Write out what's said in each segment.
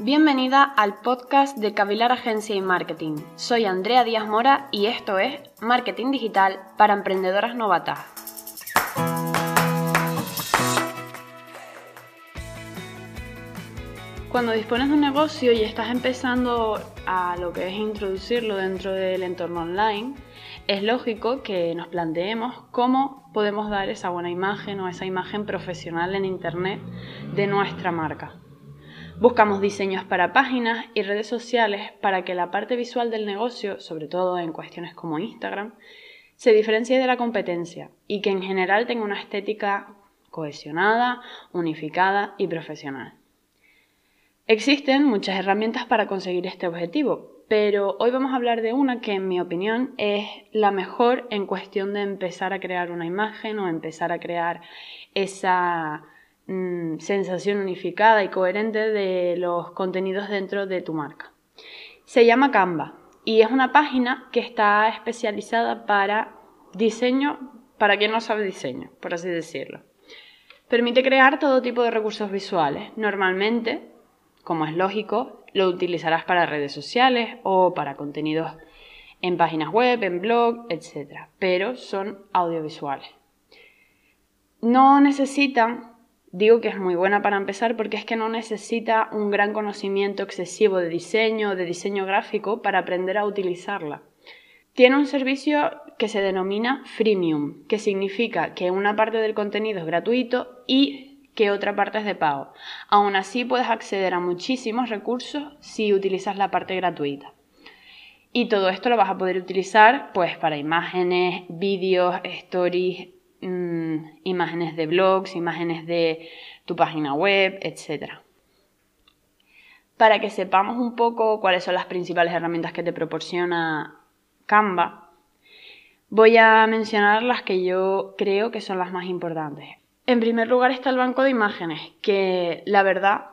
Bienvenida al podcast de Cavilar Agencia y Marketing. Soy Andrea Díaz Mora y esto es Marketing Digital para Emprendedoras Novatas. Cuando dispones de un negocio y estás empezando a lo que es introducirlo dentro del entorno online, es lógico que nos planteemos cómo podemos dar esa buena imagen o esa imagen profesional en Internet de nuestra marca. Buscamos diseños para páginas y redes sociales para que la parte visual del negocio, sobre todo en cuestiones como Instagram, se diferencie de la competencia y que en general tenga una estética cohesionada, unificada y profesional. Existen muchas herramientas para conseguir este objetivo, pero hoy vamos a hablar de una que en mi opinión es la mejor en cuestión de empezar a crear una imagen o empezar a crear esa Mm, sensación unificada y coherente de los contenidos dentro de tu marca. Se llama Canva y es una página que está especializada para diseño, para quien no sabe diseño, por así decirlo. Permite crear todo tipo de recursos visuales. Normalmente, como es lógico, lo utilizarás para redes sociales o para contenidos en páginas web, en blog, etc. Pero son audiovisuales. No necesitan Digo que es muy buena para empezar porque es que no necesita un gran conocimiento excesivo de diseño de diseño gráfico para aprender a utilizarla. Tiene un servicio que se denomina freemium, que significa que una parte del contenido es gratuito y que otra parte es de pago. Aún así puedes acceder a muchísimos recursos si utilizas la parte gratuita. Y todo esto lo vas a poder utilizar pues para imágenes, vídeos, stories, Imágenes de blogs, imágenes de tu página web, etc. Para que sepamos un poco cuáles son las principales herramientas que te proporciona Canva, voy a mencionar las que yo creo que son las más importantes. En primer lugar está el banco de imágenes, que la verdad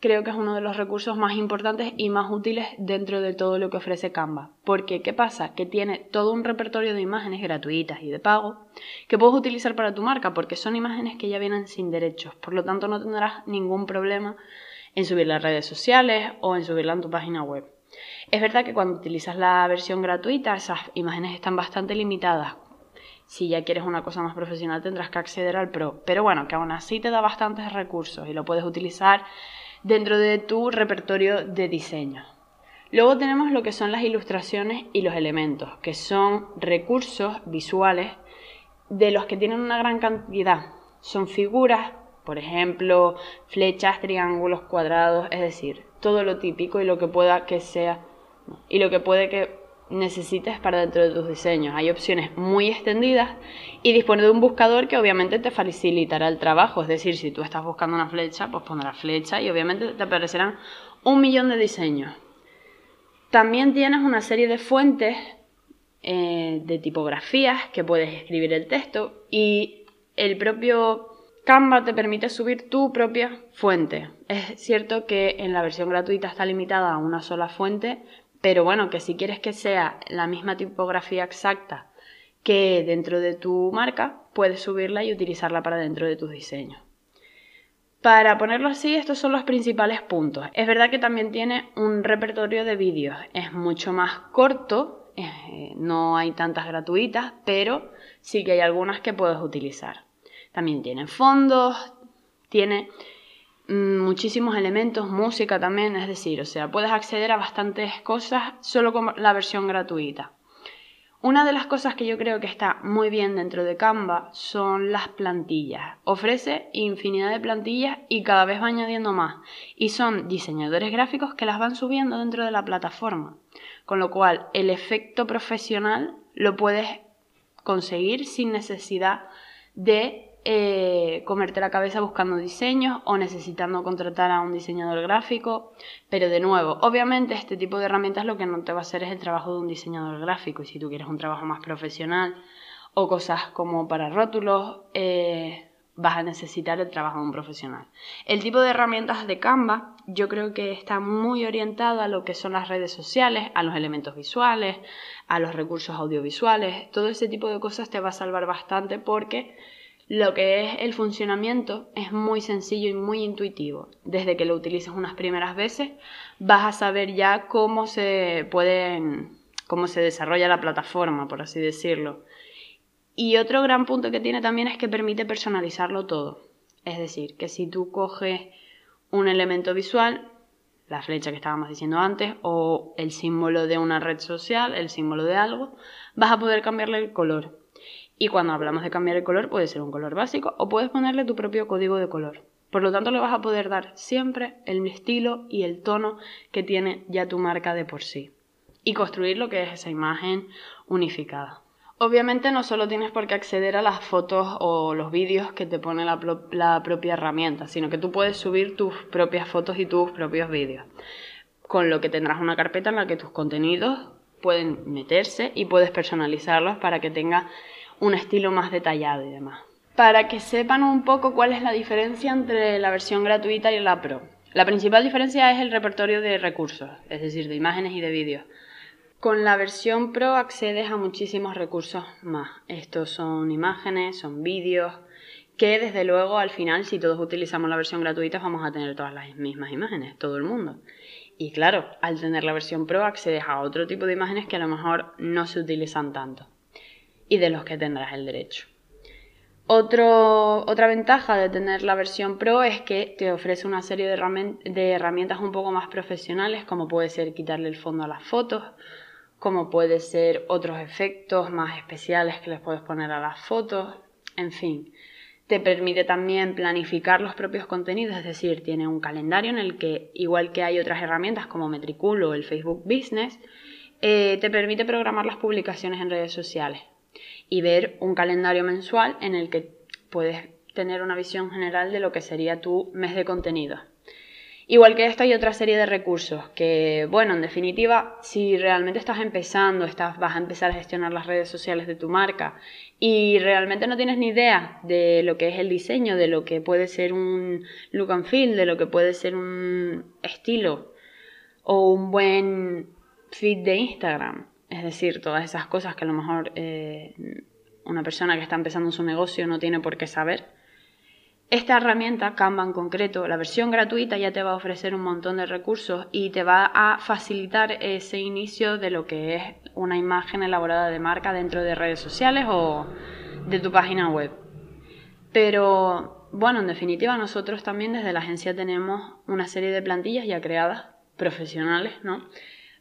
creo que es uno de los recursos más importantes y más útiles dentro de todo lo que ofrece Canva. Porque, ¿qué pasa? Que tiene todo un repertorio de imágenes gratuitas y de pago que puedes utilizar para tu marca, porque son imágenes que ya vienen sin derechos. Por lo tanto, no tendrás ningún problema en subirlas a redes sociales o en subirla en tu página web. Es verdad que cuando utilizas la versión gratuita, esas imágenes están bastante limitadas. Si ya quieres una cosa más profesional, tendrás que acceder al Pro. Pero bueno, que aún así te da bastantes recursos y lo puedes utilizar dentro de tu repertorio de diseño. Luego tenemos lo que son las ilustraciones y los elementos, que son recursos visuales de los que tienen una gran cantidad. Son figuras, por ejemplo, flechas, triángulos, cuadrados, es decir, todo lo típico y lo que pueda que sea y lo que puede que necesites para dentro de tus diseños. Hay opciones muy extendidas y dispone de un buscador que obviamente te facilitará el trabajo. Es decir, si tú estás buscando una flecha, pues pondrás flecha y obviamente te aparecerán un millón de diseños. También tienes una serie de fuentes eh, de tipografías que puedes escribir el texto y el propio Canva te permite subir tu propia fuente. Es cierto que en la versión gratuita está limitada a una sola fuente, pero bueno, que si quieres que sea la misma tipografía exacta que dentro de tu marca, puedes subirla y utilizarla para dentro de tus diseños. Para ponerlo así, estos son los principales puntos. Es verdad que también tiene un repertorio de vídeos. Es mucho más corto, eh, no hay tantas gratuitas, pero sí que hay algunas que puedes utilizar. También tiene fondos, tiene muchísimos elementos, música también, es decir, o sea, puedes acceder a bastantes cosas solo con la versión gratuita. Una de las cosas que yo creo que está muy bien dentro de Canva son las plantillas. Ofrece infinidad de plantillas y cada vez va añadiendo más. Y son diseñadores gráficos que las van subiendo dentro de la plataforma. Con lo cual, el efecto profesional lo puedes conseguir sin necesidad de eh, comerte la cabeza buscando diseños o necesitando contratar a un diseñador gráfico. Pero de nuevo, obviamente este tipo de herramientas lo que no te va a hacer es el trabajo de un diseñador gráfico. Y si tú quieres un trabajo más profesional o cosas como para rótulos, eh, vas a necesitar el trabajo de un profesional. El tipo de herramientas de Canva yo creo que está muy orientado a lo que son las redes sociales, a los elementos visuales, a los recursos audiovisuales. Todo ese tipo de cosas te va a salvar bastante porque Lo que es el funcionamiento es muy sencillo y muy intuitivo. Desde que lo utilices unas primeras veces vas a saber ya cómo se puede, cómo se desarrolla la plataforma, por así decirlo. Y otro gran punto que tiene también es que permite personalizarlo todo. Es decir, que si tú coges un elemento visual, la flecha que estábamos diciendo antes, o el símbolo de una red social, el símbolo de algo, vas a poder cambiarle el color. Y cuando hablamos de cambiar el color, puede ser un color básico o puedes ponerle tu propio código de color. Por lo tanto, le vas a poder dar siempre el estilo y el tono que tiene ya tu marca de por sí. Y construir lo que es esa imagen unificada. Obviamente no solo tienes por qué acceder a las fotos o los vídeos que te pone la, la, propia herramienta, sino que tú puedes subir tus propias fotos y tus propios vídeos. Con lo que tendrás una carpeta en la que tus contenidos pueden meterse y puedes personalizarlos para que tenga un estilo más detallado y demás. Para que sepan un poco cuál es la diferencia entre la versión gratuita y la Pro. La principal diferencia es el repertorio de recursos, es decir, de imágenes y de vídeos. Con la versión Pro accedes a muchísimos recursos más. Estos son imágenes, son vídeos, que desde luego al final si todos utilizamos la versión gratuita vamos a tener todas las mismas imágenes, todo el mundo. Y claro, al tener la versión Pro accedes a otro tipo de imágenes que a lo mejor no se utilizan tanto y de los que tendrás el derecho. otra ventaja de tener la versión Pro es que te ofrece una serie de, herramientas un poco más profesionales, como puede ser quitarle el fondo a las fotos, como puede ser otros efectos más especiales que les puedes poner a las fotos, en fin. Te permite también planificar los propios contenidos, es decir, tiene un calendario en el que, igual que hay otras herramientas como Metricool o el Facebook Business, eh, te permite programar las publicaciones en redes sociales y ver un calendario mensual en el que puedes tener una visión general de lo que sería tu mes de contenido. Igual que esto hay otra serie de recursos que, bueno, en definitiva, si realmente estás empezando, estás, vas a empezar a gestionar las redes sociales de tu marca y realmente no tienes ni idea de lo que es el diseño, de lo que puede ser un look and feel, de lo que puede ser un estilo o un buen feed de Instagram, es decir, todas esas cosas que a lo mejor eh, una persona que está empezando su negocio no tiene por qué saber. Esta herramienta, Canva en concreto, la versión gratuita ya te va a ofrecer un montón de recursos y te va a facilitar ese inicio de lo que es una imagen elaborada de marca dentro de redes sociales o de tu página web. Pero bueno, en definitiva nosotros también desde la agencia tenemos una serie de plantillas ya creadas, profesionales, ¿no?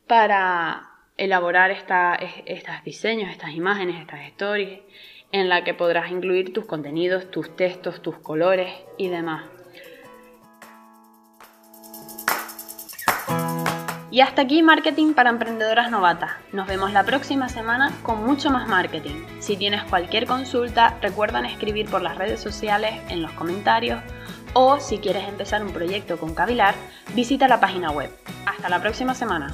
Para elaborar estos diseños, estas imágenes, estas stories, en la que podrás incluir tus contenidos, tus textos, tus colores y demás. Y hasta aquí Marketing para Emprendedoras Novatas. Nos vemos la próxima semana con mucho más marketing. Si tienes cualquier consulta, recuerda escribir por las redes sociales, en los comentarios o si quieres empezar un proyecto con Cavilar, visita la página web. Hasta la próxima semana.